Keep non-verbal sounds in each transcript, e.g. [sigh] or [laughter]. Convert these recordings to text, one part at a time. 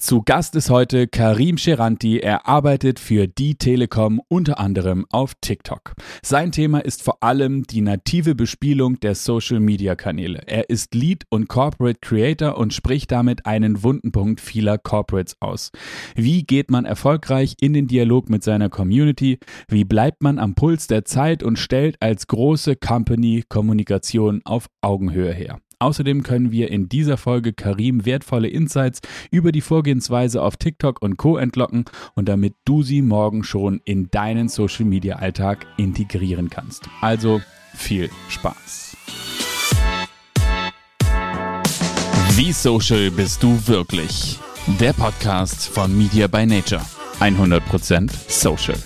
Zu Gast ist heute Karim Sheranti. Er arbeitet für die Telekom unter anderem auf TikTok. Sein Thema ist vor allem die native Bespielung der Social Media Kanäle. Er ist Lead und Corporate Creator und spricht damit einen wunden Punkt vieler Corporates aus. Wie geht man erfolgreich in den Dialog mit seiner Community? Wie bleibt man am Puls der Zeit und stellt als große Company Kommunikation auf Augenhöhe her? Außerdem können wir in dieser Folge Karim wertvolle Insights über die Vorgehensweise auf TikTok und Co. entlocken und damit du sie morgen schon in deinen Social Media Alltag integrieren kannst. Also viel Spaß. Wie social bist du wirklich? Der Podcast von Media by Nature. 100% social.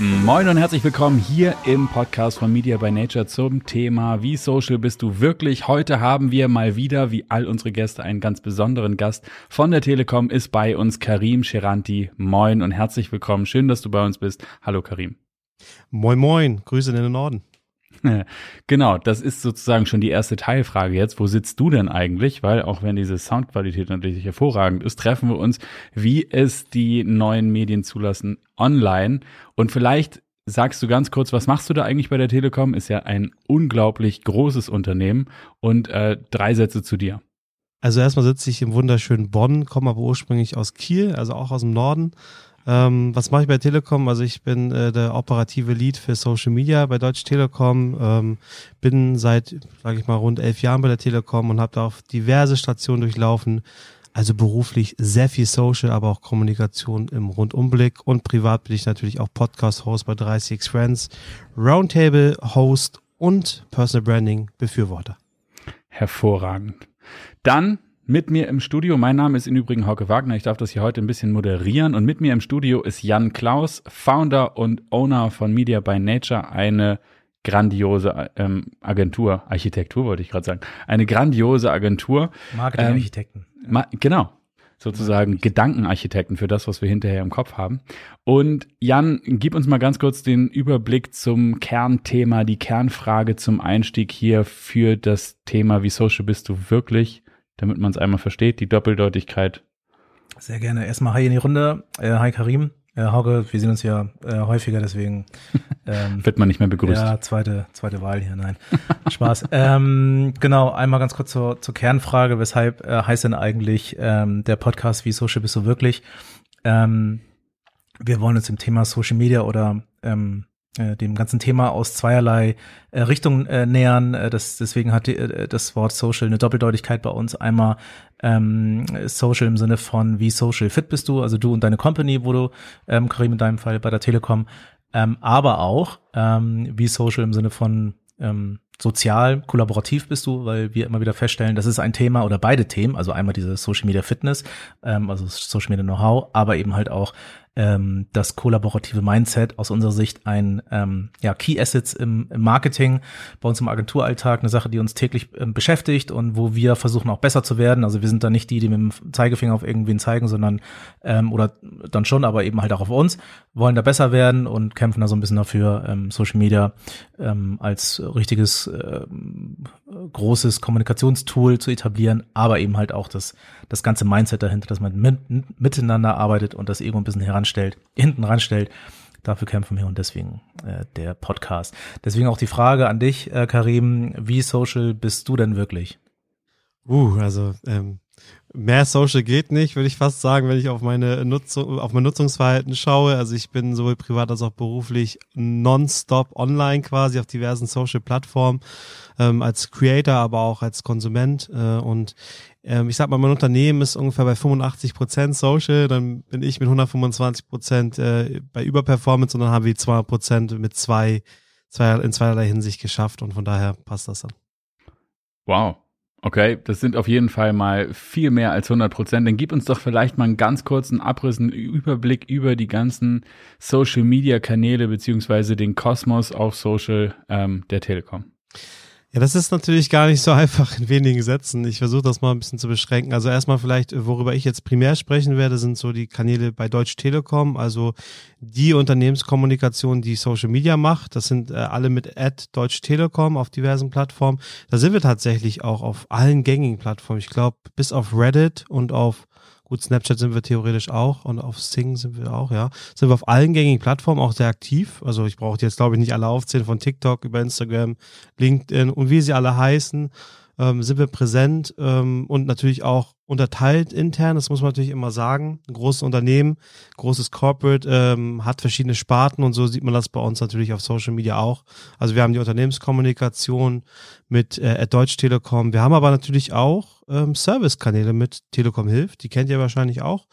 Moin und herzlich willkommen hier im Podcast von Media by Nature zum Thema Wie social bist du wirklich? Heute haben wir mal wieder, wie all unsere Gäste, einen ganz besonderen Gast von der Telekom ist bei uns Karim Sheranti. Moin und herzlich willkommen. Schön, dass du bei uns bist. Hallo Karim. Moin moin, Grüße in den Norden. [laughs] Genau, das ist sozusagen schon die erste Teilfrage jetzt. Wo sitzt du denn eigentlich? Weil auch wenn diese Soundqualität natürlich hervorragend ist, treffen wir uns, wie es die neuen Medien zulassen, online. Und vielleicht sagst du ganz kurz, was machst du da eigentlich bei der Telekom? Ist ja ein unglaublich großes Unternehmen. Und äh, drei Sätze zu dir. Also erstmal sitze ich im wunderschönen Bonn, komme aber ursprünglich aus Kiel, also auch aus dem Norden ähm, was mache ich bei Telekom? Also ich bin äh, der operative Lead für Social Media bei Deutsche Telekom, ähm, bin seit, sage ich mal, rund elf Jahren bei der Telekom und habe da auf diverse Stationen durchlaufen. Also beruflich sehr viel Social, aber auch Kommunikation im Rundumblick und privat bin ich natürlich auch Podcast-Host bei 30 Friends, Roundtable-Host und Personal Branding Befürworter. Hervorragend. Dann mit mir im Studio, mein Name ist im Übrigen Hauke Wagner, ich darf das hier heute ein bisschen moderieren und mit mir im Studio ist Jan Klaus, Founder und Owner von Media by Nature, eine grandiose ähm, Agentur, Architektur wollte ich gerade sagen, eine grandiose Agentur. Marketingarchitekten. Ähm, ma genau, sozusagen Gedankenarchitekten für das, was wir hinterher im Kopf haben. Und Jan, gib uns mal ganz kurz den Überblick zum Kernthema, die Kernfrage zum Einstieg hier für das Thema, wie social bist du wirklich? Damit man es einmal versteht, die Doppeldeutigkeit. Sehr gerne. Erstmal hi in die Runde. Äh, hi Karim. Äh, Hauke, wir sehen uns ja äh, häufiger, deswegen [laughs] ähm, wird man nicht mehr begrüßt. Ja, zweite, zweite Wahl hier, nein. [laughs] Spaß. ähm, genau, einmal ganz kurz zur, zur Kernfrage, weshalb äh, heißt denn eigentlich ähm, der Podcast Wie Social bist du wirklich? Ähm, wir wollen uns im Thema Social Media oder ähm, äh, dem ganzen Thema aus zweierlei äh, Richtungen äh, nähern. Äh, das, deswegen hat die, äh, das Wort Social eine Doppeldeutigkeit bei uns. Einmal ähm, Social im Sinne von wie social fit bist du, also du und deine Company, wo du, ähm, Karim in deinem Fall bei der Telekom, ähm, aber auch ähm, wie Social im Sinne von ähm, sozial, kollaborativ bist du, weil wir immer wieder feststellen, das ist ein Thema oder beide Themen, also einmal diese Social Media Fitness, ähm, also Social Media Know-how, aber eben halt auch ähm, das kollaborative Mindset aus unserer Sicht ein ähm, ja, Key Assets im, im Marketing, bei uns im Agenturalltag, eine Sache, die uns täglich ähm, beschäftigt und wo wir versuchen auch besser zu werden. Also wir sind da nicht die, die mit dem Zeigefinger auf irgendwen zeigen, sondern ähm, oder dann schon, aber eben halt auch auf uns, wollen da besser werden und kämpfen da so ein bisschen dafür, ähm, Social Media ähm, als richtiges äh, großes Kommunikationstool zu etablieren, aber eben halt auch das, das ganze Mindset dahinter, dass man mit, miteinander arbeitet und das Ego ein bisschen heran stellt, hinten ranstellt. Dafür kämpfen wir und deswegen äh, der Podcast. Deswegen auch die Frage an dich, äh, Karim, wie social bist du denn wirklich? Uh, also ähm, mehr Social geht nicht, würde ich fast sagen, wenn ich auf meine Nutzung, auf mein Nutzungsverhalten schaue. Also ich bin sowohl privat als auch beruflich nonstop online quasi auf diversen Social Plattformen ähm, als Creator, aber auch als Konsument äh, und ähm, ich sag mal, mein Unternehmen ist ungefähr bei 85 Prozent Social, dann bin ich mit 125 Prozent äh, bei Überperformance und dann haben wir 200 Prozent mit zwei, zwei, in zweierlei Hinsicht geschafft und von daher passt das dann. Wow. Okay, das sind auf jeden Fall mal viel mehr als 100 Prozent. Dann gib uns doch vielleicht mal einen ganz kurzen Abriss, einen Überblick über die ganzen Social Media Kanäle beziehungsweise den Kosmos auf Social ähm, der Telekom. Ja, das ist natürlich gar nicht so [laughs] einfach in wenigen Sätzen. Ich versuche das mal ein bisschen zu beschränken. Also erstmal vielleicht, worüber ich jetzt primär sprechen werde, sind so die Kanäle bei Deutsche Telekom, also die Unternehmenskommunikation, die Social Media macht. Das sind äh, alle mit Ad Deutsche Telekom auf diversen Plattformen. Da sind wir tatsächlich auch auf allen gängigen Plattformen. Ich glaube, bis auf Reddit und auf Gut, Snapchat sind wir theoretisch auch und auf Sing sind wir auch, ja. Sind wir auf allen gängigen Plattformen auch sehr aktiv. Also ich brauche jetzt, glaube ich, nicht alle aufzählen von TikTok über Instagram, LinkedIn und wie sie alle heißen ähm, sind wir präsent ähm, und natürlich auch unterteilt intern, das muss man natürlich immer sagen. Ein großes Unternehmen, großes Corporate ähm, hat verschiedene Sparten und so sieht man das bei uns natürlich auf Social Media auch. Also wir haben die Unternehmenskommunikation mit äh, Deutsch Telekom. Wir haben aber natürlich auch ähm, Servicekanäle mit Telekom Hilft, die kennt ihr wahrscheinlich auch.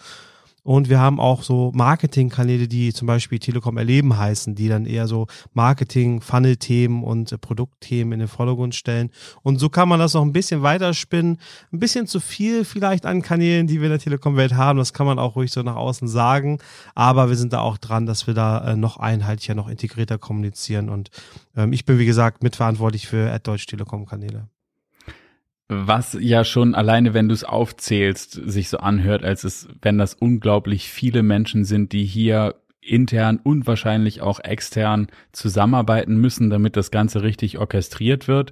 Und wir haben auch so Marketingkanäle, die zum Beispiel Telekom Erleben heißen, die dann eher so Marketing, Funnel-Themen und äh, Produktthemen in den Vordergrund stellen. Und so kann man das noch ein bisschen weiterspinnen. Ein bisschen zu viel vielleicht an Kanälen, die wir in der Telekom-Welt haben. Das kann man auch ruhig so nach außen sagen. Aber wir sind da auch dran, dass wir da äh, noch einheitlicher, noch integrierter kommunizieren. Und ähm, ich bin, wie gesagt, mitverantwortlich für Deutsch Telekom-Kanäle was ja schon alleine, wenn du es aufzählst, sich so anhört, als es, wenn das unglaublich viele Menschen sind, die hier intern und wahrscheinlich auch extern zusammenarbeiten müssen, damit das Ganze richtig orchestriert wird.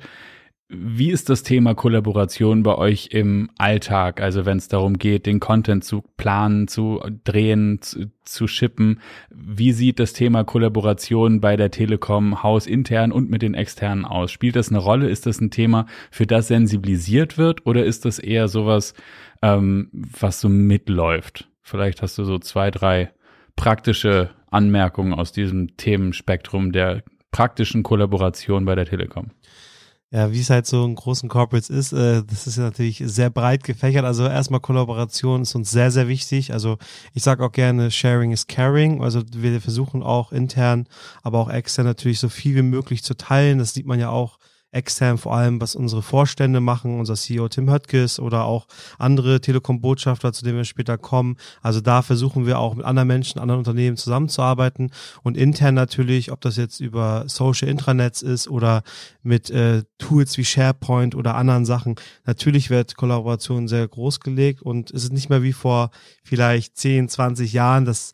Wie ist das Thema Kollaboration bei euch im Alltag? Also wenn es darum geht, den Content zu planen, zu drehen, zu, zu shippen. Wie sieht das Thema Kollaboration bei der Telekom hausintern und mit den externen aus? Spielt das eine Rolle? Ist das ein Thema, für das sensibilisiert wird? Oder ist das eher sowas, ähm, was so mitläuft? Vielleicht hast du so zwei, drei praktische Anmerkungen aus diesem Themenspektrum der praktischen Kollaboration bei der Telekom. Ja, wie es halt so in großen Corporates ist, äh, das ist ja natürlich sehr breit gefächert. Also erstmal Kollaboration ist uns sehr, sehr wichtig. Also ich sage auch gerne, Sharing is Caring. Also wir versuchen auch intern, aber auch extern natürlich so viel wie möglich zu teilen. Das sieht man ja auch extern vor allem, was unsere Vorstände machen, unser CEO Tim Höttges oder auch andere Telekom-Botschafter, zu denen wir später kommen. Also da versuchen wir auch mit anderen Menschen, anderen Unternehmen zusammenzuarbeiten und intern natürlich, ob das jetzt über Social Intranets ist oder mit äh, Tools wie SharePoint oder anderen Sachen. Natürlich wird Kollaboration sehr groß gelegt und es ist nicht mehr wie vor vielleicht 10, 20 Jahren, dass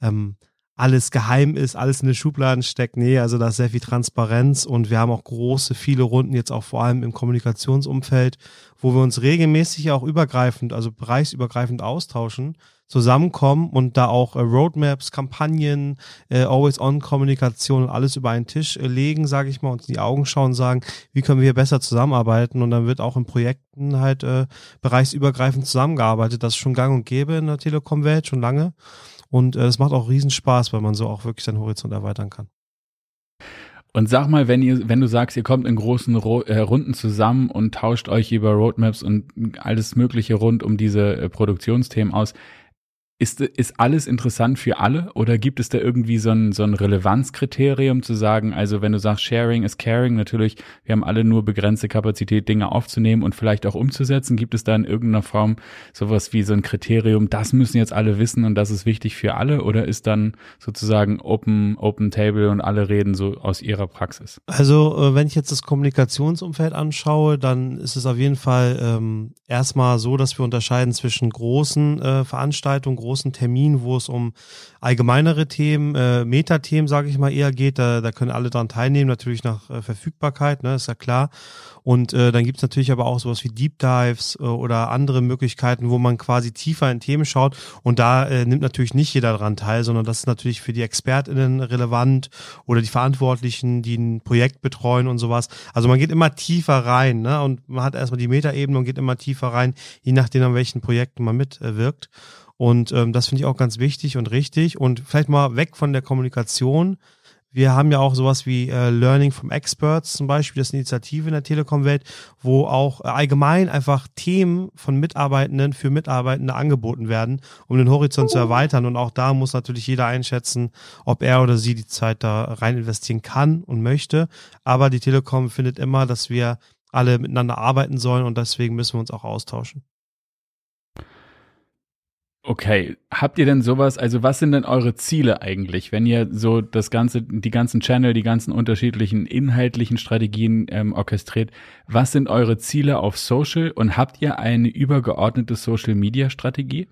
ähm, alles geheim ist, alles in den Schubladen steckt. Nee, also da ist sehr viel Transparenz und wir haben auch große, viele Runden jetzt auch vor allem im Kommunikationsumfeld, wo wir uns regelmäßig auch übergreifend, also bereichsübergreifend austauschen, zusammenkommen und da auch äh, Roadmaps, Kampagnen, äh, Always-on-Kommunikation und alles über einen Tisch äh, legen, sage ich mal, und in die Augen schauen sagen, wie können wir besser zusammenarbeiten und dann wird auch in Projekten halt äh, bereichsübergreifend zusammengearbeitet. Das ist schon gang und gäbe in der Telekom-Welt, schon lange. Und äh, es macht auch riesen Spaß, weil man so auch wirklich seinen Horizont erweitern kann. Und sag mal, wenn ihr, wenn du sagst, ihr kommt in großen Ro äh, Runden zusammen und tauscht euch über Roadmaps und alles Mögliche rund um diese äh, Produktionsthemen aus, ist, ist alles interessant für alle oder gibt es da irgendwie so ein, so ein Relevanzkriterium zu sagen, also wenn du sagst, Sharing is Caring, natürlich, wir haben alle nur begrenzte Kapazität, Dinge aufzunehmen und vielleicht auch umzusetzen. Gibt es da in irgendeiner Form sowas wie so ein Kriterium, das müssen jetzt alle wissen und das ist wichtig für alle oder ist dann sozusagen Open, Open Table und alle reden so aus ihrer Praxis? Also äh, wenn ich jetzt das Kommunikationsumfeld anschaue, dann ist es auf jeden Fall ähm, erstmal so, dass wir unterscheiden zwischen großen äh, Veranstaltungen, großen Termin, wo es um allgemeinere Themen, äh, Metathemen, sage ich mal, eher geht. Da, da können alle dran teilnehmen, natürlich nach äh, Verfügbarkeit, ne, ist ja klar. Und äh, dann gibt's natürlich aber auch sowas wie Deep Dives äh, oder andere Möglichkeiten, wo man quasi tiefer in Themen schaut. Und da äh, nimmt natürlich nicht jeder dran teil, sondern das ist natürlich für die ExpertInnen relevant oder die Verantwortlichen, die ein Projekt betreuen und sowas. Also man geht immer tiefer rein, ne? Und man hat erstmal die Metaebene und geht immer tiefer rein, je nachdem, an welchen Projekten man mitwirkt. Und ähm, das finde ich auch ganz wichtig und richtig. Und vielleicht mal weg von der Kommunikation. Wir haben ja auch sowas wie äh, Learning from Experts zum Beispiel, das ist eine Initiative in der Telekom-Welt, wo auch äh, allgemein einfach Themen von Mitarbeitenden für Mitarbeitende angeboten werden, um den Horizont zu erweitern. Und auch da muss natürlich jeder einschätzen, ob er oder sie die Zeit da rein investieren kann und möchte. Aber die Telekom findet immer, dass wir alle miteinander arbeiten sollen und deswegen müssen wir uns auch austauschen. Okay, habt ihr denn sowas, also was sind denn eure Ziele eigentlich, wenn ihr so das ganze, die ganzen Channel, die ganzen unterschiedlichen inhaltlichen Strategien ähm, orchestriert, was sind eure Ziele auf Social und habt ihr eine übergeordnete Social Media Strategie?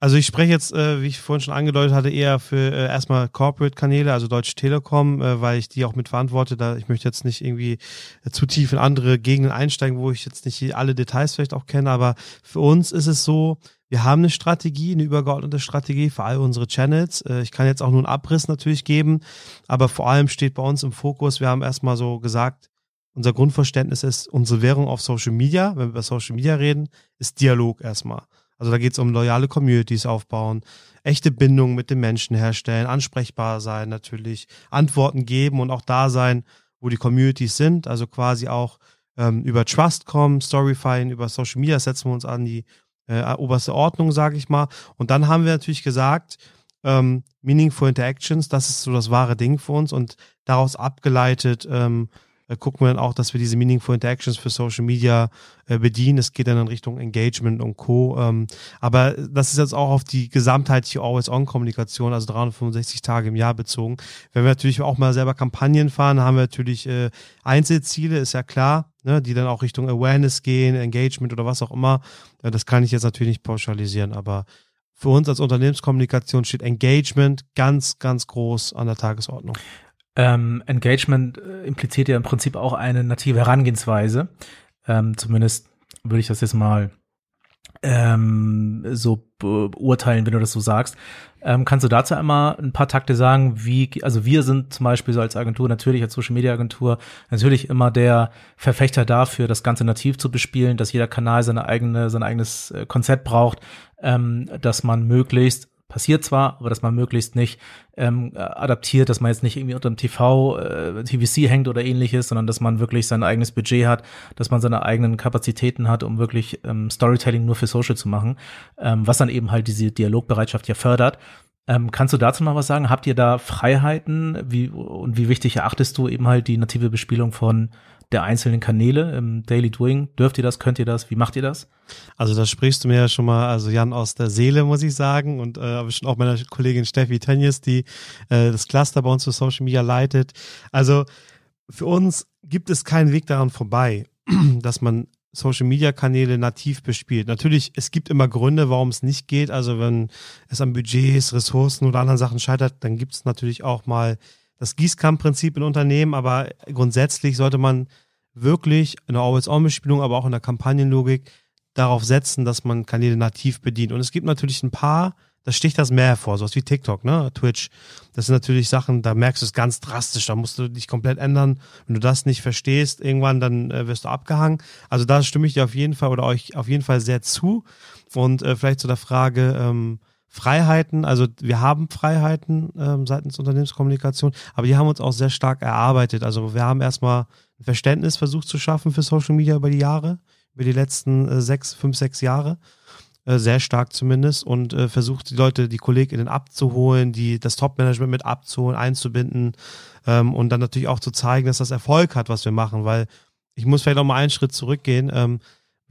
Also ich spreche jetzt, äh, wie ich vorhin schon angedeutet hatte, eher für äh, erstmal Corporate-Kanäle, also Deutsche Telekom, äh, weil ich die auch mit verantworte. Da ich möchte jetzt nicht irgendwie äh, zu tief in andere Gegenden einsteigen, wo ich jetzt nicht alle Details vielleicht auch kenne, aber für uns ist es so, wir haben eine Strategie, eine übergeordnete Strategie für all unsere Channels. Äh, ich kann jetzt auch nur einen Abriss natürlich geben, aber vor allem steht bei uns im Fokus, wir haben erstmal so gesagt, unser Grundverständnis ist, unsere Währung auf Social Media, wenn wir über Social Media reden, ist Dialog erstmal. Also da geht es um loyale Communities aufbauen, echte Bindungen mit den Menschen herstellen, ansprechbar sein natürlich, Antworten geben und auch da sein, wo die Communities sind. Also quasi auch ähm, über Trust kommen, Storyfying, über Social Media setzen wir uns an die äh, oberste Ordnung, sage ich mal. Und dann haben wir natürlich gesagt, ähm, Meaningful Interactions, das ist so das wahre Ding für uns und daraus abgeleitet ähm, äh, gucken wir dann auch, dass wir diese Meaningful Interactions für Social Media äh, bedienen. Es geht dann in Richtung Engagement und Co. Ähm, aber das ist jetzt auch auf die gesamtheitliche Always-On-Kommunikation, also 365 Tage im Jahr bezogen. Wenn wir natürlich auch mal selber Kampagnen fahren, haben wir natürlich äh, Einzelziele, ist ja klar, ne, die dann auch Richtung Awareness gehen, Engagement oder was auch immer. Ja, das kann ich jetzt natürlich nicht pauschalisieren, aber für uns als Unternehmenskommunikation steht Engagement ganz, ganz groß an der Tagesordnung. Ähm, Engagement äh, impliziert ja im Prinzip auch eine native Herangehensweise. Ähm, zumindest würde ich das jetzt mal ähm, so beurteilen, wenn du das so sagst. Ähm, kannst du dazu einmal ein paar Takte sagen, wie, also wir sind zum Beispiel so als Agentur, natürlich als Social Media Agentur, natürlich immer der Verfechter dafür, das Ganze nativ zu bespielen, dass jeder Kanal seine eigene, sein eigenes äh, Konzept braucht, ähm, dass man möglichst passiert zwar, aber dass man möglichst nicht ähm, adaptiert, dass man jetzt nicht irgendwie unter dem TV, äh, TVC hängt oder ähnliches, sondern dass man wirklich sein eigenes Budget hat, dass man seine eigenen Kapazitäten hat, um wirklich ähm, Storytelling nur für Social zu machen, ähm, was dann eben halt diese Dialogbereitschaft ja fördert. Ähm, kannst du dazu mal was sagen? Habt ihr da Freiheiten? Wie, und wie wichtig erachtest du eben halt die native Bespielung von der einzelnen Kanäle im Daily Doing? Dürft ihr das? Könnt ihr das? Wie macht ihr das? Also da sprichst du mir ja schon mal, also Jan aus der Seele, muss ich sagen, und äh, schon auch meiner Kollegin Steffi Tönjes, die äh, das Cluster bei uns für Social Media leitet. Also für uns gibt es keinen Weg daran vorbei, [clears throat] dass man Social Media Kanäle nativ bespielt. Natürlich, es gibt immer Gründe, warum es nicht geht. Also wenn es an Budgets, Ressourcen oder anderen Sachen scheitert, dann gibt es natürlich auch mal das Gießkammprinzip in Unternehmen, aber grundsätzlich sollte man wirklich in der Always-On-Bespielung, aber auch in der Kampagnenlogik darauf setzen, dass man Kanäle nativ bedient. Und es gibt natürlich ein paar, da sticht das mehr hervor, sowas wie TikTok, ne, Twitch. Das sind natürlich Sachen, da merkst du es ganz drastisch, da musst du dich komplett ändern. Wenn du das nicht verstehst, irgendwann, dann äh, wirst du abgehangen. Also da stimme ich dir auf jeden Fall oder euch auf jeden Fall sehr zu. Und äh, vielleicht zu der Frage, ähm, Freiheiten, also wir haben Freiheiten ähm, seitens Unternehmenskommunikation, aber die haben uns auch sehr stark erarbeitet. Also wir haben erstmal Verständnis versucht zu schaffen für Social Media über die Jahre, über die letzten äh, sechs, fünf, sechs Jahre. Äh, sehr stark zumindest und äh, versucht die Leute, die KollegInnen abzuholen, die das Top-Management mit abzuholen, einzubinden ähm, und dann natürlich auch zu zeigen, dass das Erfolg hat, was wir machen, weil ich muss vielleicht auch mal einen Schritt zurückgehen. Ähm,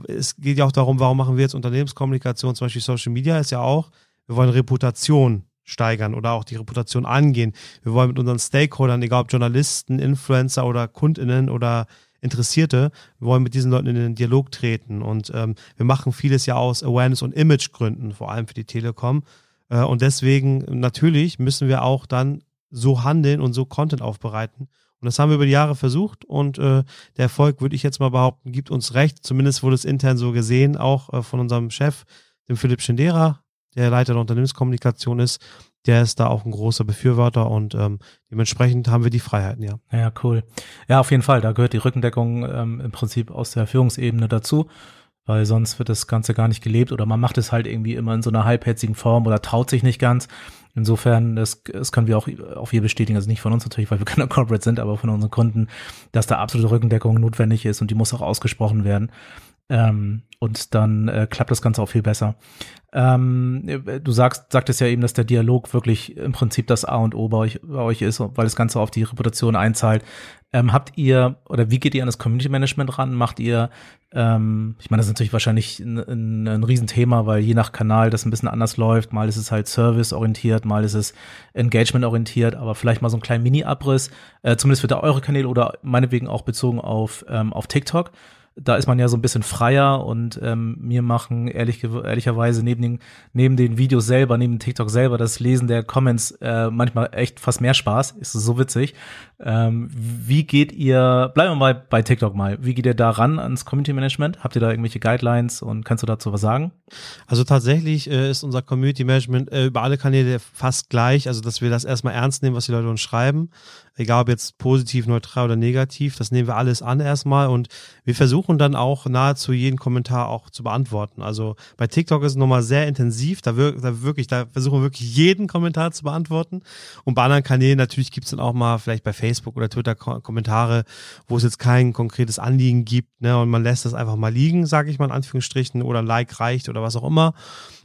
es geht ja auch darum, warum machen wir jetzt Unternehmenskommunikation, zum Beispiel Social Media ist ja auch, wir wollen Reputation steigern oder auch die Reputation angehen. Wir wollen mit unseren Stakeholdern, egal ob Journalisten, Influencer oder KundInnen oder Interessierte, wir wollen mit diesen Leuten in den Dialog treten. Und ähm, wir machen vieles ja aus Awareness- und Imagegründen, vor allem für die Telekom. Äh, und deswegen natürlich müssen wir auch dann so handeln und so Content aufbereiten. Und das haben wir über die Jahre versucht und äh, der Erfolg, würde ich jetzt mal behaupten, gibt uns recht. Zumindest wurde es intern so gesehen, auch äh, von unserem Chef, dem Philipp Schindera, der Leiter der Unternehmenskommunikation ist, der ist da auch ein großer Befürworter und ähm, dementsprechend haben wir die Freiheiten, ja. Ja, cool. Ja, auf jeden Fall. Da gehört die Rückendeckung ähm, im Prinzip aus der Führungsebene dazu, weil sonst wird das Ganze gar nicht gelebt oder man macht es halt irgendwie immer in so einer halbherzigen Form oder traut sich nicht ganz. Insofern, das, das können wir auch, auch hier bestätigen, also nicht von uns natürlich, weil wir [laughs] keine Corporate sind, aber von unseren Kunden, dass da absolute Rückendeckung notwendig ist und die muss auch ausgesprochen werden. Ähm, und dann äh, klappt das Ganze auch viel besser. Ähm, du sagst, sagtest ja eben, dass der Dialog wirklich im Prinzip das A und O bei euch, bei euch ist, weil das Ganze auf die Reputation einzahlt. Ähm, habt ihr oder wie geht ihr an das Community Management ran? Macht ihr, ähm, ich meine, das ist natürlich wahrscheinlich ein, ein, ein Riesenthema, weil je nach Kanal das ein bisschen anders läuft. Mal ist es halt Service-orientiert, mal ist es Engagement-orientiert, aber vielleicht mal so ein kleiner Mini-Abriss, äh, zumindest für eure Kanäle oder meinetwegen auch bezogen auf, ähm, auf TikTok da ist man ja so ein bisschen freier und ähm, mir machen ehrlich, ehrlicherweise neben den, neben den Videos selber, neben TikTok selber, das Lesen der Comments äh, manchmal echt fast mehr Spaß. Ist so witzig. Ähm, wie geht ihr, bleiben wir mal bei TikTok mal, wie geht ihr da ran ans Community Management? Habt ihr da irgendwelche Guidelines und kannst du dazu was sagen? Also tatsächlich äh, ist unser Community Management äh, über alle Kanäle fast gleich, also dass wir das erstmal ernst nehmen, was die Leute uns schreiben egal ob jetzt positiv, neutral oder negativ, das nehmen wir alles an erstmal und wir versuchen dann auch nahezu jeden Kommentar auch zu beantworten. Also bei TikTok ist es nochmal sehr intensiv, da, wir, da wirklich, da versuchen wir wirklich jeden Kommentar zu beantworten und bei anderen Kanälen natürlich gibt es dann auch mal vielleicht bei Facebook oder Twitter Kommentare, wo es jetzt kein konkretes Anliegen gibt ne, und man lässt das einfach mal liegen, sage ich mal in Anführungsstrichen, oder ein Like reicht oder was auch immer.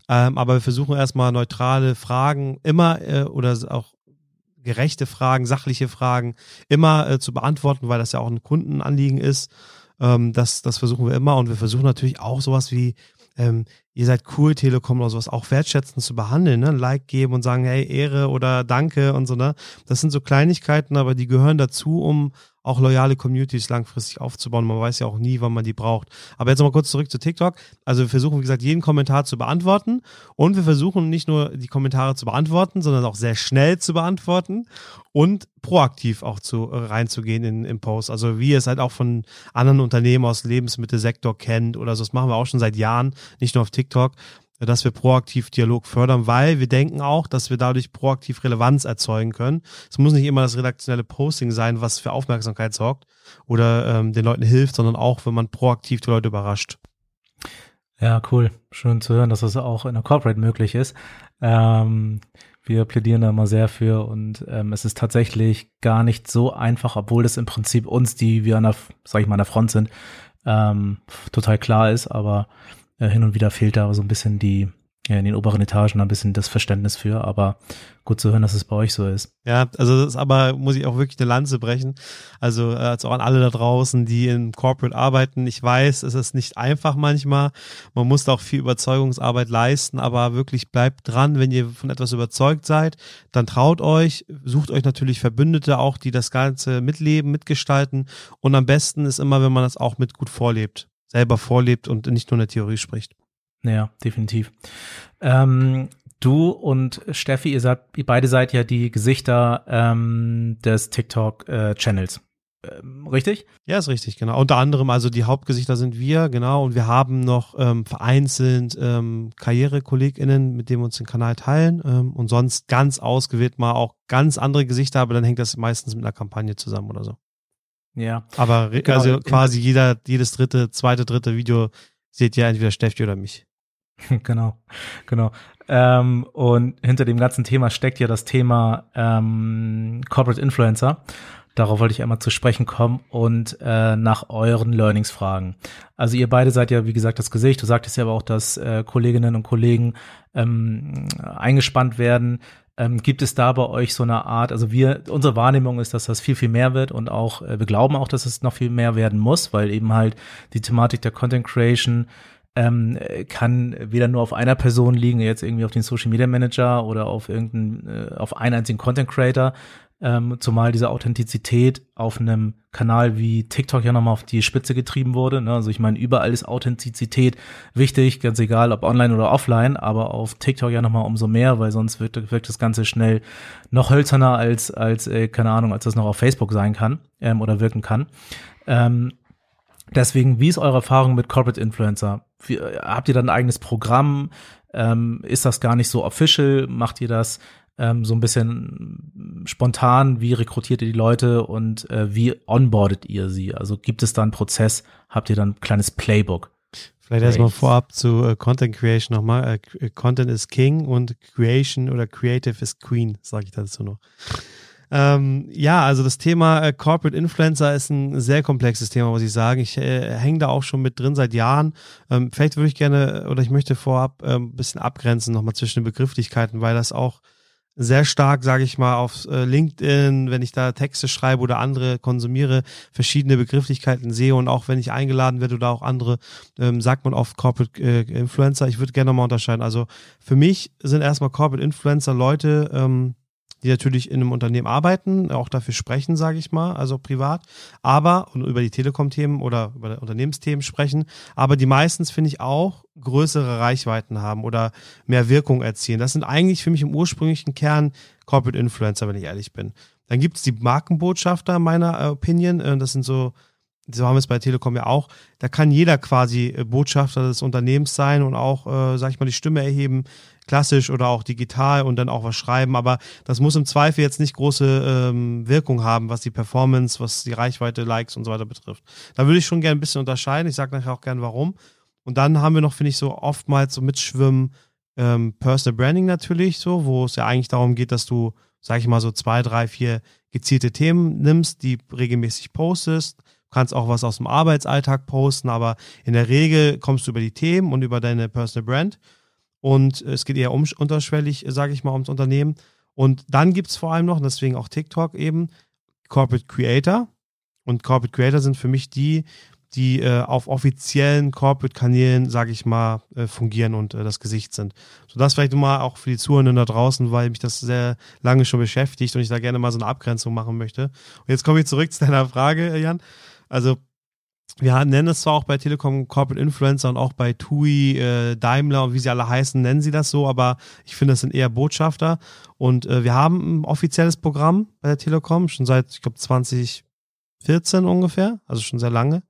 Ähm, aber wir versuchen erstmal neutrale Fragen immer äh, oder auch gerechte Fragen, sachliche Fragen immer äh, zu beantworten, weil das ja auch ein Kundenanliegen ist. Ähm, das, das versuchen wir immer und wir versuchen natürlich auch sowas wie, ähm, ihr seid cool, Telekom oder sowas, auch wertschätzend zu behandeln, ne? Like geben und sagen, hey, Ehre oder Danke und so, ne? Das sind so Kleinigkeiten, aber die gehören dazu, um auch loyale Communities langfristig aufzubauen. Man weiß ja auch nie, wann man die braucht. Aber jetzt nochmal kurz zurück zu TikTok. Also wir versuchen, wie gesagt, jeden Kommentar zu beantworten und wir versuchen nicht nur die Kommentare zu beantworten, sondern auch sehr schnell zu beantworten und proaktiv auch zu äh, reinzugehen in, im Post. Also wie ihr es halt auch von anderen Unternehmen aus Lebensmittelsektor kennt oder so. Das machen wir auch schon seit Jahren, nicht nur auf TikTok dass wir proaktiv Dialog fördern, weil wir denken auch, dass wir dadurch proaktiv Relevanz erzeugen können. Es muss nicht immer das redaktionelle Posting sein, was für Aufmerksamkeit sorgt oder ähm, den Leuten hilft, sondern auch, wenn man proaktiv die Leute überrascht. Ja, cool. Schön zu hören, dass das auch in der Corporate möglich ist. Ähm, wir plädieren da immer sehr für und ähm, es ist tatsächlich gar nicht so einfach, obwohl das im Prinzip uns, die wir an der, sag ich mal, an der Front sind, ähm, total klar ist, aber äh, hin und wieder fehlt da so ein bisschen die, ja, in den oberen Etagen ein bisschen das Verständnis für, aber gut zu hören, dass es bei euch so ist. Ja, also das ist aber, muss ich auch wirklich eine Lanze brechen. Also, also auch an alle da draußen, die in Corporate arbeiten. Ich weiß, es ist nicht einfach manchmal. Man muss da auch viel Überzeugungsarbeit leisten, aber wirklich bleibt dran, wenn ihr von etwas überzeugt seid, dann traut euch, sucht euch natürlich Verbündete auch, die das Ganze mitleben, mitgestalten und am besten ist immer, wenn man das auch mit gut vorlebt selber vorlebt und nicht nur in der Theorie spricht. Ja, definitiv. Ähm, du und Steffi, ihr, seid, ihr beide seid ja die Gesichter ähm, des TikTok-Channels. Äh, ähm, richtig? Ja, ist richtig, genau. Unter anderem, also die Hauptgesichter sind wir, genau, und wir haben noch ähm, vereinzelt ähm, KarrierekollegInnen, mit denen wir uns den Kanal teilen ähm, und sonst ganz ausgewählt mal auch ganz andere Gesichter, aber dann hängt das meistens mit einer Kampagne zusammen oder so. Ja. Aber genau, also quasi jeder, jedes dritte, zweite, dritte Video seht ihr entweder Steffi oder mich. [laughs] genau, genau. Ähm, und hinter dem ganzen Thema steckt ja das Thema ähm, Corporate Influencer. Darauf wollte ich einmal zu sprechen kommen und äh, nach euren Learnings fragen. Also ihr beide seid ja, wie gesagt, das Gesicht. Du sagtest ja aber auch, dass äh, Kolleginnen und Kollegen ähm, eingespannt werden. Ähm, gibt es da bei euch so eine Art, also wir, unsere Wahrnehmung ist, dass das viel, viel mehr wird und auch, äh, wir glauben auch, dass es noch viel mehr werden muss, weil eben halt die Thematik der Content Creation ähm, kann weder nur auf einer Person liegen, jetzt irgendwie auf den Social Media Manager oder auf irgendeinen, äh, auf einen einzigen Content Creator, ähm, zumal diese Authentizität auf einem Kanal wie TikTok ja nochmal auf die Spitze getrieben wurde. Ne? Also ich meine, überall ist Authentizität wichtig, ganz egal, ob online oder offline, aber auf TikTok ja nochmal umso mehr, weil sonst wirkt, wirkt das Ganze schnell noch hölzerner als, als äh, keine Ahnung, als das noch auf Facebook sein kann ähm, oder wirken kann. Ähm, deswegen, wie ist eure Erfahrung mit Corporate Influencer? Wie, habt ihr da ein eigenes Programm? Ähm, ist das gar nicht so official? Macht ihr das ähm, so ein bisschen spontan, wie rekrutiert ihr die Leute und äh, wie onboardet ihr sie? Also gibt es da einen Prozess? Habt ihr dann ein kleines Playbook? Vielleicht erstmal vorab zu äh, Content Creation nochmal. Äh, Content ist King und Creation oder Creative ist Queen, sage ich dazu noch. Ähm, ja, also das Thema äh, Corporate Influencer ist ein sehr komplexes Thema, muss ich sagen. Ich äh, hänge da auch schon mit drin seit Jahren. Ähm, vielleicht würde ich gerne oder ich möchte vorab äh, ein bisschen abgrenzen nochmal zwischen den Begrifflichkeiten, weil das auch sehr stark, sage ich mal, auf äh, LinkedIn, wenn ich da Texte schreibe oder andere konsumiere, verschiedene Begrifflichkeiten sehe und auch wenn ich eingeladen werde oder auch andere, ähm, sagt man oft Corporate äh, Influencer. Ich würde gerne nochmal unterscheiden. Also für mich sind erstmal Corporate Influencer Leute, ähm, die natürlich in einem Unternehmen arbeiten, auch dafür sprechen, sage ich mal, also privat, aber und über die Telekom-Themen oder über Unternehmensthemen sprechen, aber die meistens finde ich auch größere Reichweiten haben oder mehr Wirkung erzielen. Das sind eigentlich für mich im ursprünglichen Kern Corporate Influencer, wenn ich ehrlich bin. Dann gibt es die Markenbotschafter meiner Opinion, äh, das sind so so haben wir es bei Telekom ja auch, da kann jeder quasi äh, Botschafter des Unternehmens sein und auch, äh, sag ich mal, die Stimme erheben, klassisch oder auch digital und dann auch was schreiben. Aber das muss im Zweifel jetzt nicht große ähm, Wirkung haben, was die Performance, was die Reichweite, Likes und so weiter betrifft. Da würde ich schon gerne ein bisschen unterscheiden. Ich sage nachher auch gerne warum. Und dann haben wir noch, finde ich, so oftmals so mitschwimmen ähm, Personal Branding natürlich, so, wo es ja eigentlich darum geht, dass du, sag ich mal, so zwei, drei, vier gezielte Themen nimmst, die regelmäßig postest. Du kannst auch was aus dem Arbeitsalltag posten, aber in der Regel kommst du über die Themen und über deine Personal Brand und es geht eher um, unterschwellig, sage ich mal, ums Unternehmen. Und dann gibt es vor allem noch, deswegen auch TikTok eben, Corporate Creator. Und Corporate Creator sind für mich die, die äh, auf offiziellen Corporate-Kanälen, sage ich mal, äh, fungieren und äh, das Gesicht sind. So das vielleicht mal auch für die Zuhörenden da draußen, weil mich das sehr lange schon beschäftigt und ich da gerne mal so eine Abgrenzung machen möchte. Und jetzt komme ich zurück zu deiner Frage, Jan. Also wir nennen es zwar auch bei Telekom Corporate Influencer und auch bei TUI, äh, Daimler und wie sie alle heißen, nennen sie das so, aber ich finde, das sind eher Botschafter. Und äh, wir haben ein offizielles Programm bei der Telekom, schon seit, ich glaube, 2014 ungefähr, also schon sehr lange.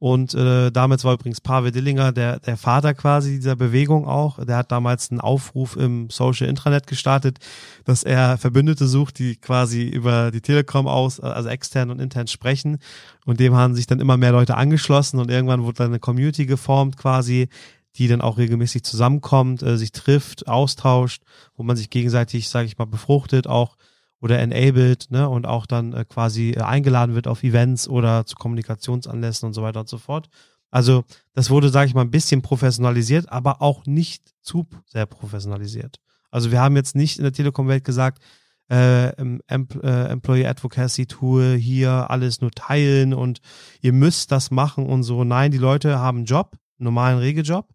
Und äh, damals war übrigens Pavel Dillinger der, der Vater quasi dieser Bewegung auch. Der hat damals einen Aufruf im Social Intranet gestartet, dass er Verbündete sucht, die quasi über die Telekom aus, also extern und intern sprechen. Und dem haben sich dann immer mehr Leute angeschlossen und irgendwann wurde dann eine Community geformt quasi, die dann auch regelmäßig zusammenkommt, äh, sich trifft, austauscht, wo man sich gegenseitig, sage ich mal, befruchtet, auch oder enabled, ne, und auch dann äh, quasi äh, eingeladen wird auf Events oder zu Kommunikationsanlässen und so weiter und so fort. Also das wurde, sage ich mal, ein bisschen professionalisiert, aber auch nicht zu sehr professionalisiert. Also wir haben jetzt nicht in der Telekom-Welt gesagt, äh, Empl äh, Employee Advocacy Tool hier alles nur teilen und ihr müsst das machen und so. Nein, die Leute haben einen Job, normalen Regeljob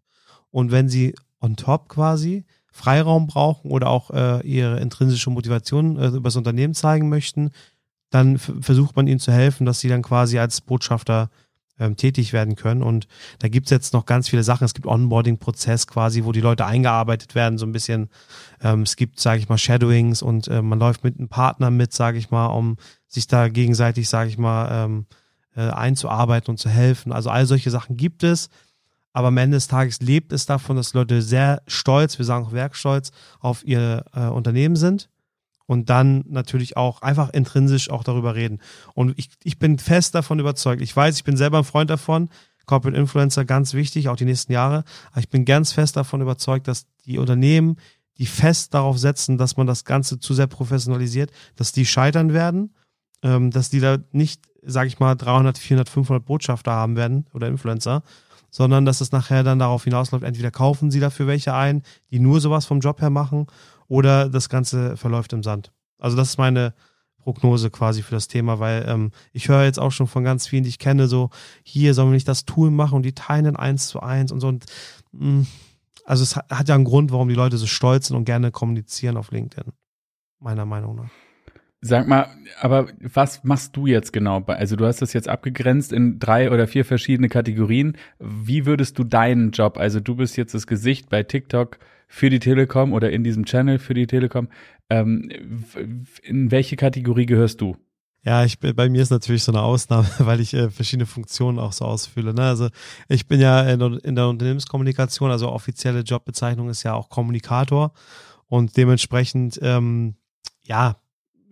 und wenn sie on top quasi Freiraum brauchen oder auch äh, ihre intrinsische Motivation äh, über das Unternehmen zeigen möchten, dann versucht man ihnen zu helfen, dass sie dann quasi als Botschafter ähm, tätig werden können. Und da gibt's jetzt noch ganz viele Sachen. Es gibt Onboarding-Prozess quasi, wo die Leute eingearbeitet werden, so ein bisschen. Ähm, es gibt, sage ich mal, Shadowings und äh, man läuft mit einem Partner mit, sage ich mal, um sich da gegenseitig, sage ich mal, ähm, äh, einzuarbeiten und zu helfen. Also all solche Sachen gibt es. Aber am Ende des Tages lebt es davon, dass Leute sehr stolz, wir sagen auch werkstolz, auf ihr äh, Unternehmen sind und dann natürlich auch einfach intrinsisch auch darüber reden. Und ich, ich bin fest davon überzeugt. Ich weiß, ich bin selber ein Freund davon. Corporate Influencer ganz wichtig, auch die nächsten Jahre. Aber ich bin ganz fest davon überzeugt, dass die Unternehmen, die fest darauf setzen, dass man das Ganze zu sehr professionalisiert, dass die scheitern werden, ähm, dass die da nicht, sage ich mal, 300, 400, 500 Botschafter haben werden oder Influencer, sondern dass es nachher dann darauf hinausläuft, entweder kaufen sie dafür welche ein, die nur sowas vom Job her machen, oder das Ganze verläuft im Sand. Also das ist meine Prognose quasi für das Thema, weil ähm, ich höre jetzt auch schon von ganz vielen, die ich kenne, so hier sollen wir nicht das Tool machen und die teilen eins zu eins und so. Und, mm, also es hat ja einen Grund, warum die Leute so stolz sind und gerne kommunizieren auf LinkedIn, meiner Meinung nach. Sag mal, aber was machst du jetzt genau? Also du hast das jetzt abgegrenzt in drei oder vier verschiedene Kategorien. Wie würdest du deinen Job, also du bist jetzt das Gesicht bei TikTok für die Telekom oder in diesem Channel für die Telekom, ähm, in welche Kategorie gehörst du? Ja, ich bin, bei mir ist natürlich so eine Ausnahme, [laughs] weil ich äh, verschiedene Funktionen auch so ausfühle. Ne? Also ich bin ja in, in der Unternehmenskommunikation, also offizielle Jobbezeichnung ist ja auch Kommunikator und dementsprechend ähm, ja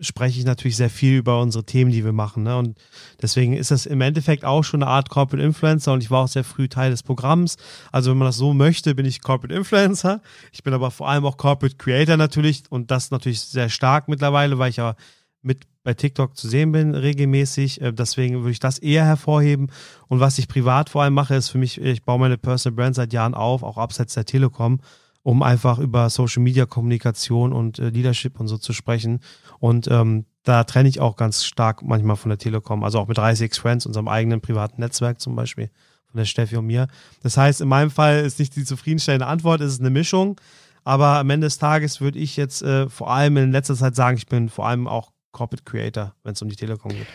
spreche ich natürlich sehr viel über unsere Themen, die wir machen. Ne? Und deswegen ist das im Endeffekt auch schon eine Art Corporate Influencer und ich war auch sehr früh Teil des Programms. Also wenn man das so möchte, bin ich Corporate Influencer. Ich bin aber vor allem auch Corporate Creator natürlich und das natürlich sehr stark mittlerweile, weil ich ja mit bei TikTok zu sehen bin regelmäßig. Äh, deswegen würde ich das eher hervorheben. Und was ich privat vor allem mache, ist für mich, ich baue meine Personal Brand seit Jahren auf, auch abseits der Telekom, um einfach über Social Media Kommunikation und äh, Leadership und so zu sprechen. Und ähm, da trenne ich auch ganz stark manchmal von der Telekom, also auch mit 30 Friends, unserem eigenen privaten Netzwerk zum Beispiel, von der Steffi und mir. Das heißt, in meinem Fall ist nicht die zufriedenstellende Antwort, es ist eine Mischung. Aber am Ende des Tages würde ich jetzt äh, vor allem in letzter Zeit sagen, ich bin vor allem auch Corporate Creator, wenn es um die Telekom geht.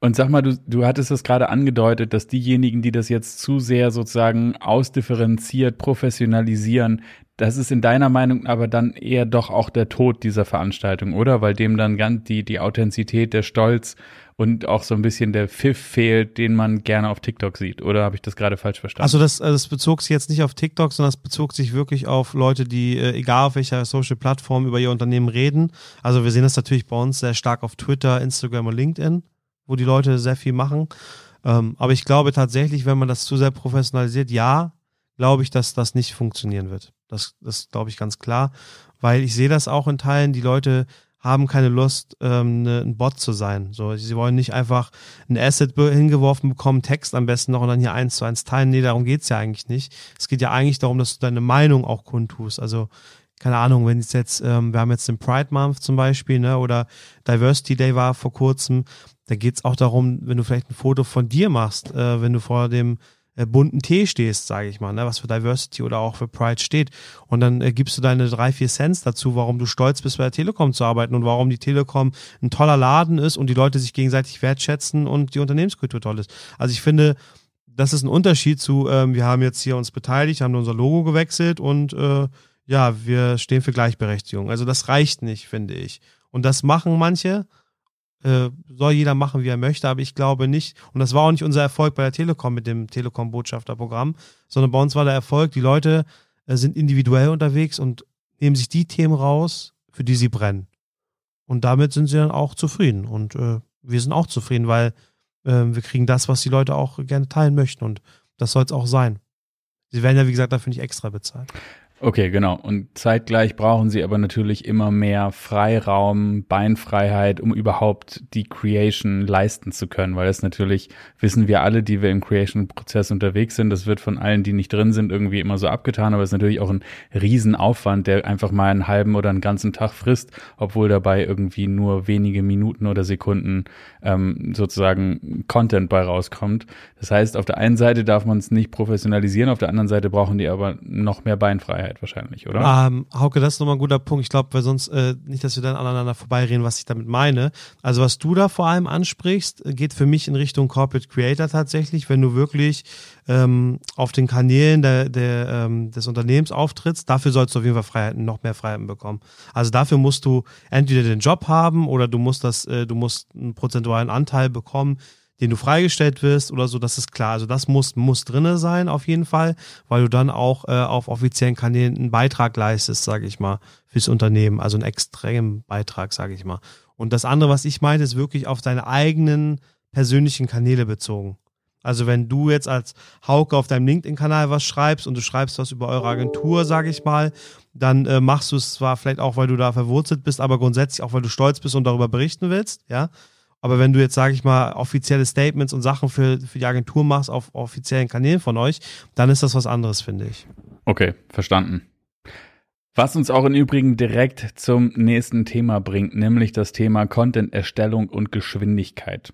Und sag mal, du, du hattest es gerade angedeutet, dass diejenigen, die das jetzt zu sehr sozusagen ausdifferenziert, professionalisieren, das ist in deiner Meinung aber dann eher doch auch der Tod dieser Veranstaltung, oder? Weil dem dann ganz die, die Authentizität, der Stolz und auch so ein bisschen der Pfiff fehlt, den man gerne auf TikTok sieht. Oder habe ich das gerade falsch verstanden? Also das, das bezog sich jetzt nicht auf TikTok, sondern es bezog sich wirklich auf Leute, die, äh, egal auf welcher Social-Plattform, über ihr Unternehmen reden. Also wir sehen das natürlich bei uns sehr stark auf Twitter, Instagram und LinkedIn, wo die Leute sehr viel machen. Ähm, aber ich glaube tatsächlich, wenn man das zu sehr professionalisiert, ja, glaube ich, dass das nicht funktionieren wird. Das, das glaube ich ganz klar, weil ich sehe das auch in Teilen, die Leute haben keine Lust, ähm, ne, ein Bot zu sein. So, sie wollen nicht einfach ein Asset hingeworfen bekommen, Text am besten noch und dann hier eins zu eins teilen. Nee, darum geht's ja eigentlich nicht. Es geht ja eigentlich darum, dass du deine Meinung auch kundtust. Also, keine Ahnung, wenn es jetzt, ähm, wir haben jetzt den Pride Month zum Beispiel, ne, oder Diversity Day war vor kurzem, da geht's auch darum, wenn du vielleicht ein Foto von dir machst, äh, wenn du vor dem äh, bunten Tee stehst, sage ich mal, ne, was für Diversity oder auch für Pride steht. Und dann äh, gibst du deine drei, vier Cents dazu, warum du stolz bist, bei der Telekom zu arbeiten und warum die Telekom ein toller Laden ist und die Leute sich gegenseitig wertschätzen und die Unternehmenskultur toll ist. Also ich finde, das ist ein Unterschied zu, ähm, wir haben jetzt hier uns beteiligt, haben unser Logo gewechselt und äh, ja, wir stehen für Gleichberechtigung. Also das reicht nicht, finde ich. Und das machen manche äh, soll jeder machen, wie er möchte, aber ich glaube nicht, und das war auch nicht unser Erfolg bei der Telekom mit dem Telekom-Botschafterprogramm, sondern bei uns war der Erfolg, die Leute äh, sind individuell unterwegs und nehmen sich die Themen raus, für die sie brennen. Und damit sind sie dann auch zufrieden. Und äh, wir sind auch zufrieden, weil äh, wir kriegen das, was die Leute auch gerne teilen möchten. Und das soll es auch sein. Sie werden ja, wie gesagt, dafür nicht extra bezahlt. Okay, genau. Und zeitgleich brauchen sie aber natürlich immer mehr Freiraum, Beinfreiheit, um überhaupt die Creation leisten zu können, weil das natürlich wissen wir alle, die wir im Creation-Prozess unterwegs sind. Das wird von allen, die nicht drin sind, irgendwie immer so abgetan, aber es ist natürlich auch ein Riesenaufwand, der einfach mal einen halben oder einen ganzen Tag frisst, obwohl dabei irgendwie nur wenige Minuten oder Sekunden ähm, sozusagen Content bei rauskommt. Das heißt, auf der einen Seite darf man es nicht professionalisieren, auf der anderen Seite brauchen die aber noch mehr Beinfreiheit. Sicherheit wahrscheinlich, oder? Ähm, Hauke, das ist nochmal ein guter Punkt. Ich glaube, weil sonst äh, nicht, dass wir dann aneinander vorbeireden, was ich damit meine. Also was du da vor allem ansprichst, geht für mich in Richtung Corporate Creator tatsächlich, wenn du wirklich ähm, auf den Kanälen der, der, ähm, des Unternehmens auftrittst, dafür sollst du auf jeden Fall Freiheiten, noch mehr Freiheiten bekommen. Also dafür musst du entweder den Job haben oder du musst das, äh, du musst einen prozentualen Anteil bekommen den du freigestellt wirst oder so, das ist klar. Also das muss, muss drinne sein auf jeden Fall, weil du dann auch äh, auf offiziellen Kanälen einen Beitrag leistest, sage ich mal, fürs Unternehmen, also einen extremen Beitrag, sage ich mal. Und das andere, was ich meinte, ist wirklich auf deine eigenen persönlichen Kanäle bezogen. Also wenn du jetzt als Hauke auf deinem LinkedIn-Kanal was schreibst und du schreibst was über eure Agentur, sage ich mal, dann äh, machst du es zwar vielleicht auch, weil du da verwurzelt bist, aber grundsätzlich auch, weil du stolz bist und darüber berichten willst, ja. Aber wenn du jetzt, sage ich mal, offizielle Statements und Sachen für, für die Agentur machst auf offiziellen Kanälen von euch, dann ist das was anderes, finde ich. Okay, verstanden. Was uns auch im Übrigen direkt zum nächsten Thema bringt, nämlich das Thema Content-Erstellung und Geschwindigkeit.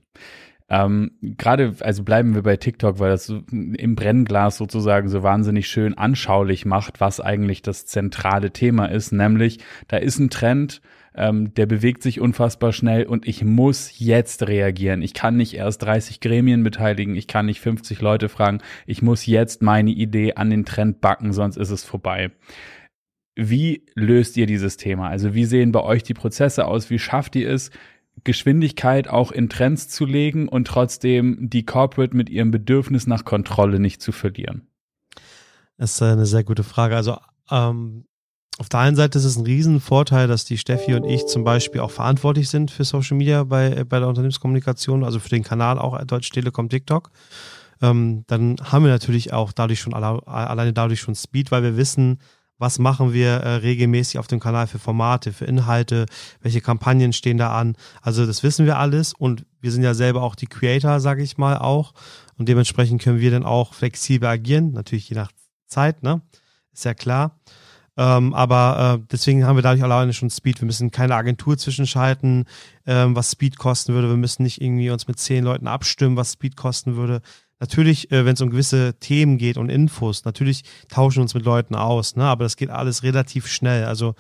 Ähm, Gerade, also bleiben wir bei TikTok, weil das im Brennglas sozusagen so wahnsinnig schön anschaulich macht, was eigentlich das zentrale Thema ist, nämlich da ist ein Trend, ähm, der bewegt sich unfassbar schnell und ich muss jetzt reagieren. Ich kann nicht erst 30 Gremien beteiligen, ich kann nicht 50 Leute fragen, ich muss jetzt meine Idee an den Trend backen, sonst ist es vorbei. Wie löst ihr dieses Thema? Also wie sehen bei euch die Prozesse aus? Wie schafft ihr es, Geschwindigkeit auch in Trends zu legen und trotzdem die Corporate mit ihrem Bedürfnis nach Kontrolle nicht zu verlieren? Das ist eine sehr gute Frage. Also ähm, auf der einen Seite ist es ein Riesenvorteil, dass die Steffi und ich zum Beispiel auch verantwortlich sind für Social Media bei, bei der Unternehmenskommunikation, also für den Kanal auch Deutsche Telekom TikTok. Ähm, dann haben wir natürlich auch dadurch schon alle, alleine dadurch schon Speed, weil wir wissen, was machen wir äh, regelmäßig auf dem Kanal für Formate, für Inhalte, welche Kampagnen stehen da an. Also das wissen wir alles und wir sind ja selber auch die Creator, sage ich mal auch. Und dementsprechend können wir dann auch flexibel agieren, natürlich je nach Zeit, ne? Ist ja klar. Ähm, aber äh, deswegen haben wir dadurch alleine schon Speed. Wir müssen keine Agentur zwischenschalten, ähm, was Speed kosten würde. Wir müssen nicht irgendwie uns mit zehn Leuten abstimmen, was Speed kosten würde. Natürlich, äh, wenn es um gewisse Themen geht und Infos, natürlich tauschen wir uns mit Leuten aus, ne? aber das geht alles relativ schnell. Also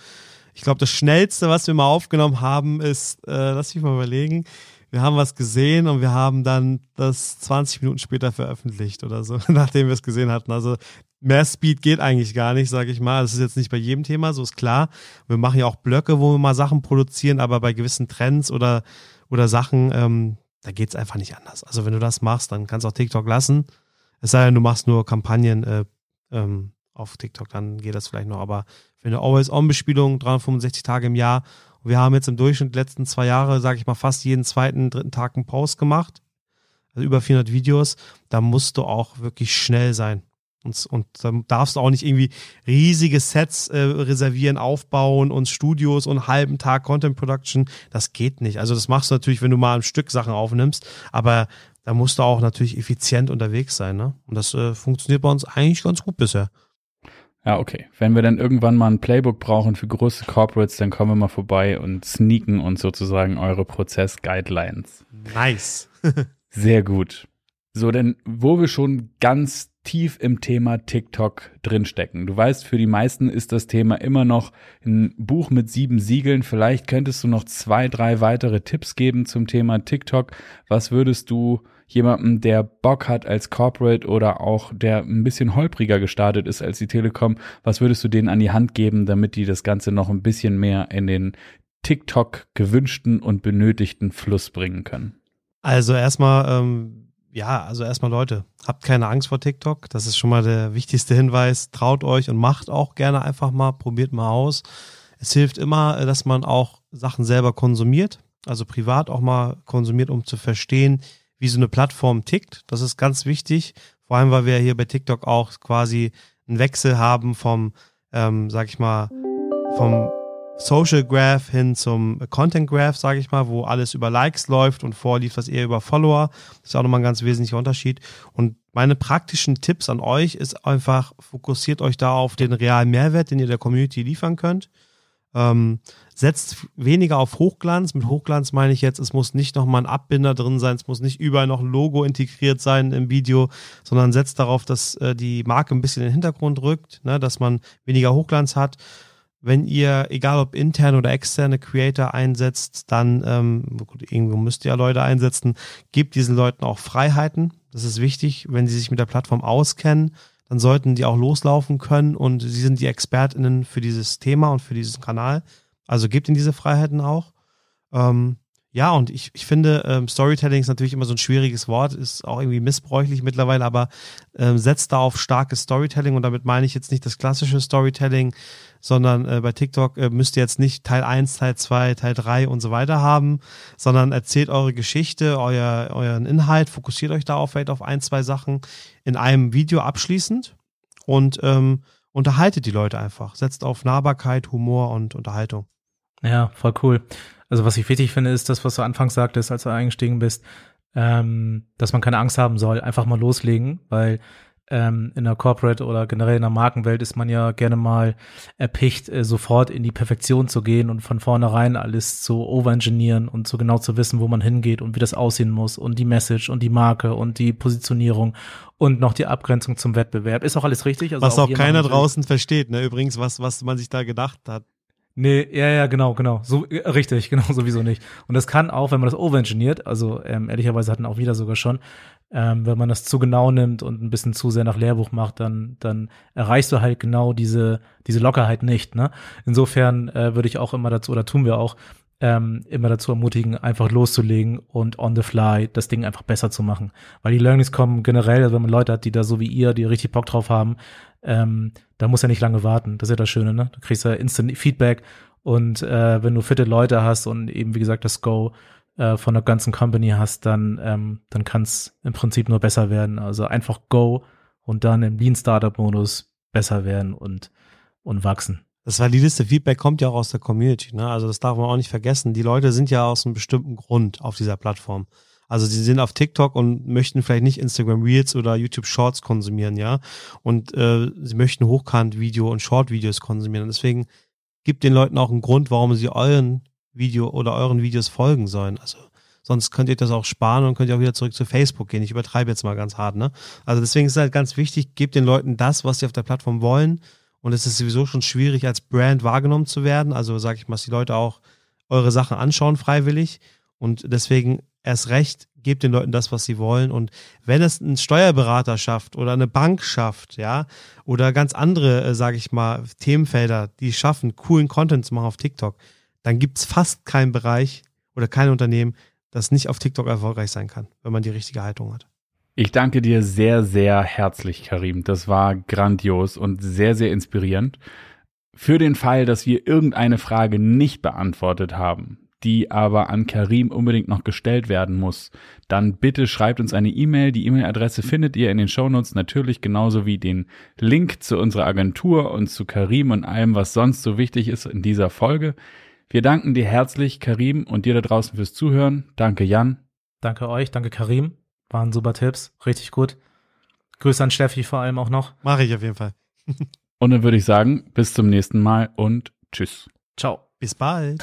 ich glaube, das Schnellste, was wir mal aufgenommen haben, ist, äh, lass mich mal überlegen, wir haben was gesehen und wir haben dann das 20 Minuten später veröffentlicht oder so, [laughs] nachdem wir es gesehen hatten. Also mehr Speed geht eigentlich gar nicht, sage ich mal. Das ist jetzt nicht bei jedem Thema, so ist klar. Wir machen ja auch Blöcke, wo wir mal Sachen produzieren, aber bei gewissen Trends oder, oder Sachen, ähm, da geht's einfach nicht anders. Also wenn du das machst, dann kannst du auch TikTok lassen. Es sei denn, du machst nur Kampagnen äh, ähm, auf TikTok, dann geht das vielleicht noch. Aber für eine Always-On-Bespielung, 365 Tage im Jahr, wir haben jetzt im Durchschnitt letzten zwei Jahre, sage ich mal, fast jeden zweiten, dritten Tag einen Post gemacht. Also über 400 Videos. Da musst du auch wirklich schnell sein. Und, und dann darfst du auch nicht irgendwie riesige Sets äh, reservieren, aufbauen und Studios und halben Tag Content Production. Das geht nicht. Also das machst du natürlich, wenn du mal ein Stück Sachen aufnimmst, aber da musst du auch natürlich effizient unterwegs sein. Ne? Und das äh, funktioniert bei uns eigentlich ganz gut bisher. Ja, okay. Wenn wir dann irgendwann mal ein Playbook brauchen für große Corporates, dann kommen wir mal vorbei und sneaken uns sozusagen eure Prozess-Guidelines. Nice. [laughs] Sehr gut. So, denn wo wir schon ganz tief im Thema TikTok drinstecken. Du weißt, für die meisten ist das Thema immer noch ein Buch mit sieben Siegeln. Vielleicht könntest du noch zwei, drei weitere Tipps geben zum Thema TikTok. Was würdest du jemandem, der Bock hat als Corporate oder auch der ein bisschen holpriger gestartet ist als die Telekom, was würdest du denen an die Hand geben, damit die das Ganze noch ein bisschen mehr in den TikTok gewünschten und benötigten Fluss bringen können? Also erstmal ähm ja, also erstmal Leute, habt keine Angst vor TikTok. Das ist schon mal der wichtigste Hinweis. Traut euch und macht auch gerne einfach mal, probiert mal aus. Es hilft immer, äh, dass man auch Sachen selber konsumiert, also privat auch mal konsumiert, um zu verstehen, wie so eine Plattform tickt. Das ist ganz wichtig. Vor allem, weil wir hier bei TikTok auch quasi einen Wechsel haben vom, ähm, sag ich mal, vom Social Graph hin zum Content Graph, sage ich mal, wo alles über Likes läuft und vorlief das eher über Follower. Das ist auch nochmal ein ganz wesentlicher Unterschied. Und meine praktischen Tipps an euch ist einfach, fokussiert euch da auf den realen Mehrwert, den ihr der Community liefern könnt. Ähm, setzt weniger auf Hochglanz. Mit Hochglanz meine ich jetzt, es muss nicht nochmal ein Abbinder drin sein, es muss nicht überall noch ein Logo integriert sein im Video, sondern setzt darauf, dass äh, die Marke ein bisschen in den Hintergrund rückt, ne, dass man weniger Hochglanz hat wenn ihr, egal ob interne oder externe Creator einsetzt, dann, ähm, gut, irgendwo müsst ihr ja Leute einsetzen, gebt diesen Leuten auch Freiheiten. Das ist wichtig, wenn sie sich mit der Plattform auskennen, dann sollten die auch loslaufen können und sie sind die ExpertInnen für dieses Thema und für diesen Kanal. Also gebt ihnen diese Freiheiten auch. Ähm, ja, und ich, ich finde, ähm, Storytelling ist natürlich immer so ein schwieriges Wort, ist auch irgendwie missbräuchlich mittlerweile, aber ähm, setzt da auf starkes Storytelling und damit meine ich jetzt nicht das klassische Storytelling, sondern äh, bei TikTok äh, müsst ihr jetzt nicht Teil 1, Teil 2, Teil 3 und so weiter haben, sondern erzählt eure Geschichte, euer, euren Inhalt, fokussiert euch da auf vielleicht auf ein, zwei Sachen in einem Video abschließend und ähm, unterhaltet die Leute einfach. Setzt auf Nahbarkeit, Humor und Unterhaltung. Ja, voll cool. Also was ich wichtig finde, ist das, was du anfangs sagtest, als du eingestiegen bist, ähm, dass man keine Angst haben soll, einfach mal loslegen, weil ähm, in der Corporate oder generell in der Markenwelt ist man ja gerne mal erpicht, äh, sofort in die Perfektion zu gehen und von vornherein alles zu overengineeren und so genau zu wissen, wo man hingeht und wie das aussehen muss und die Message und die Marke und die Positionierung und noch die Abgrenzung zum Wettbewerb. Ist auch alles richtig. Also was auch, auch keiner draußen versteht, ne? Übrigens, was, was man sich da gedacht hat. Nee, ja, ja, genau, genau. So äh, richtig, [laughs] genau, sowieso nicht. Und das kann auch, wenn man das overengineert, also ähm, ehrlicherweise hatten auch wieder sogar schon, ähm, wenn man das zu genau nimmt und ein bisschen zu sehr nach Lehrbuch macht, dann, dann erreichst du halt genau diese, diese Lockerheit nicht. Ne? Insofern äh, würde ich auch immer dazu, oder tun wir auch, ähm, immer dazu ermutigen, einfach loszulegen und on the fly das Ding einfach besser zu machen. Weil die Learnings kommen generell, also wenn man Leute hat, die da so wie ihr, die richtig Bock drauf haben, ähm, da muss er nicht lange warten. Das ist ja das Schöne, ne? Du kriegst ja instant Feedback und äh, wenn du fitte Leute hast und eben, wie gesagt, das Go äh, von der ganzen Company hast, dann, ähm, dann kann es im Prinzip nur besser werden. Also einfach Go und dann im Lean Startup Modus besser werden und und wachsen. Das valideste Feedback kommt ja auch aus der Community. Ne? Also das darf man auch nicht vergessen. Die Leute sind ja aus einem bestimmten Grund auf dieser Plattform. Also sie sind auf TikTok und möchten vielleicht nicht Instagram Reels oder YouTube Shorts konsumieren, ja. Und äh, sie möchten Hochkant-Video und Short-Videos konsumieren. Und deswegen gibt den Leuten auch einen Grund, warum sie euren Video oder euren Videos folgen sollen. Also sonst könnt ihr das auch sparen und könnt ihr auch wieder zurück zu Facebook gehen. Ich übertreibe jetzt mal ganz hart, ne? Also deswegen ist es halt ganz wichtig, gebt den Leuten das, was sie auf der Plattform wollen und es ist sowieso schon schwierig, als Brand wahrgenommen zu werden. Also sage ich mal, dass die Leute auch eure Sachen anschauen freiwillig. Und deswegen erst recht, gebt den Leuten das, was sie wollen. Und wenn es ein Steuerberater schafft oder eine Bank schafft, ja, oder ganz andere, äh, sage ich mal, Themenfelder, die schaffen, coolen Content zu machen auf TikTok, dann gibt's fast keinen Bereich oder kein Unternehmen, das nicht auf TikTok erfolgreich sein kann, wenn man die richtige Haltung hat. Ich danke dir sehr, sehr herzlich, Karim. Das war grandios und sehr, sehr inspirierend. Für den Fall, dass wir irgendeine Frage nicht beantwortet haben, die aber an Karim unbedingt noch gestellt werden muss, dann bitte schreibt uns eine E-Mail. Die E-Mail-Adresse findet ihr in den Shownotes natürlich genauso wie den Link zu unserer Agentur und zu Karim und allem, was sonst so wichtig ist in dieser Folge. Wir danken dir herzlich, Karim, und dir da draußen fürs Zuhören. Danke, Jan. Danke euch, danke Karim. Waren super Tipps, richtig gut. Grüße an Steffi vor allem auch noch. Mache ich auf jeden Fall. und dann würde ich sagen, bis zum nächsten Mal und tschüss. Ciao. Bis bald.